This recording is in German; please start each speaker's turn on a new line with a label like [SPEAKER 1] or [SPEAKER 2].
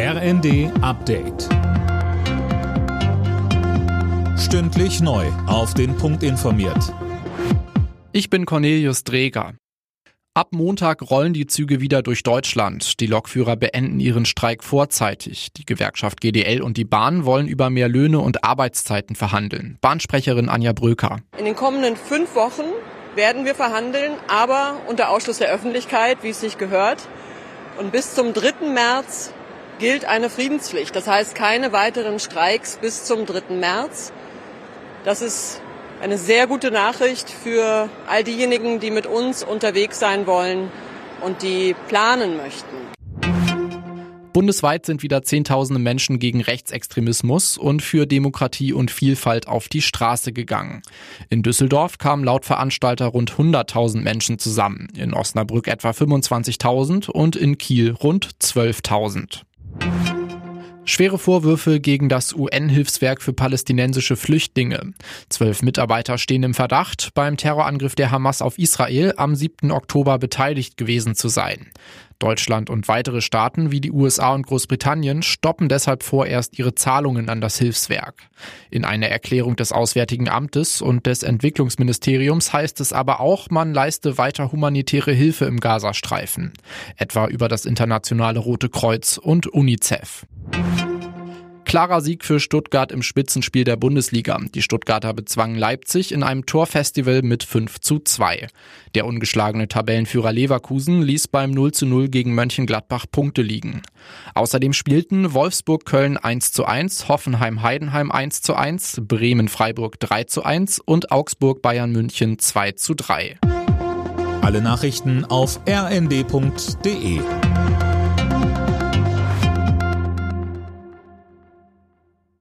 [SPEAKER 1] RND Update. Stündlich neu. Auf den Punkt informiert.
[SPEAKER 2] Ich bin Cornelius Dreger. Ab Montag rollen die Züge wieder durch Deutschland. Die Lokführer beenden ihren Streik vorzeitig. Die Gewerkschaft GDL und die Bahn wollen über mehr Löhne und Arbeitszeiten verhandeln. Bahnsprecherin Anja Bröker.
[SPEAKER 3] In den kommenden fünf Wochen werden wir verhandeln, aber unter Ausschluss der Öffentlichkeit, wie es sich gehört. Und bis zum 3. März gilt eine Friedenspflicht. Das heißt keine weiteren Streiks bis zum 3. März. Das ist eine sehr gute Nachricht für all diejenigen, die mit uns unterwegs sein wollen und die planen möchten.
[SPEAKER 2] Bundesweit sind wieder Zehntausende Menschen gegen Rechtsextremismus und für Demokratie und Vielfalt auf die Straße gegangen. In Düsseldorf kamen laut Veranstalter rund 100.000 Menschen zusammen, in Osnabrück etwa 25.000 und in Kiel rund 12.000. Schwere Vorwürfe gegen das UN-Hilfswerk für palästinensische Flüchtlinge. Zwölf Mitarbeiter stehen im Verdacht, beim Terrorangriff der Hamas auf Israel am 7. Oktober beteiligt gewesen zu sein. Deutschland und weitere Staaten wie die USA und Großbritannien stoppen deshalb vorerst ihre Zahlungen an das Hilfswerk. In einer Erklärung des Auswärtigen Amtes und des Entwicklungsministeriums heißt es aber auch, man leiste weiter humanitäre Hilfe im Gazastreifen, etwa über das internationale Rote Kreuz und UNICEF. Klarer Sieg für Stuttgart im Spitzenspiel der Bundesliga. Die Stuttgarter bezwangen Leipzig in einem Torfestival mit 5 zu 2. Der ungeschlagene Tabellenführer Leverkusen ließ beim 0 zu 0 gegen Mönchengladbach Punkte liegen. Außerdem spielten Wolfsburg-Köln 1 zu 1, Hoffenheim-Heidenheim 1 zu 1, Bremen-Freiburg 3 zu 1 und Augsburg-Bayern München 2 zu 3.
[SPEAKER 1] Alle Nachrichten auf rnd.de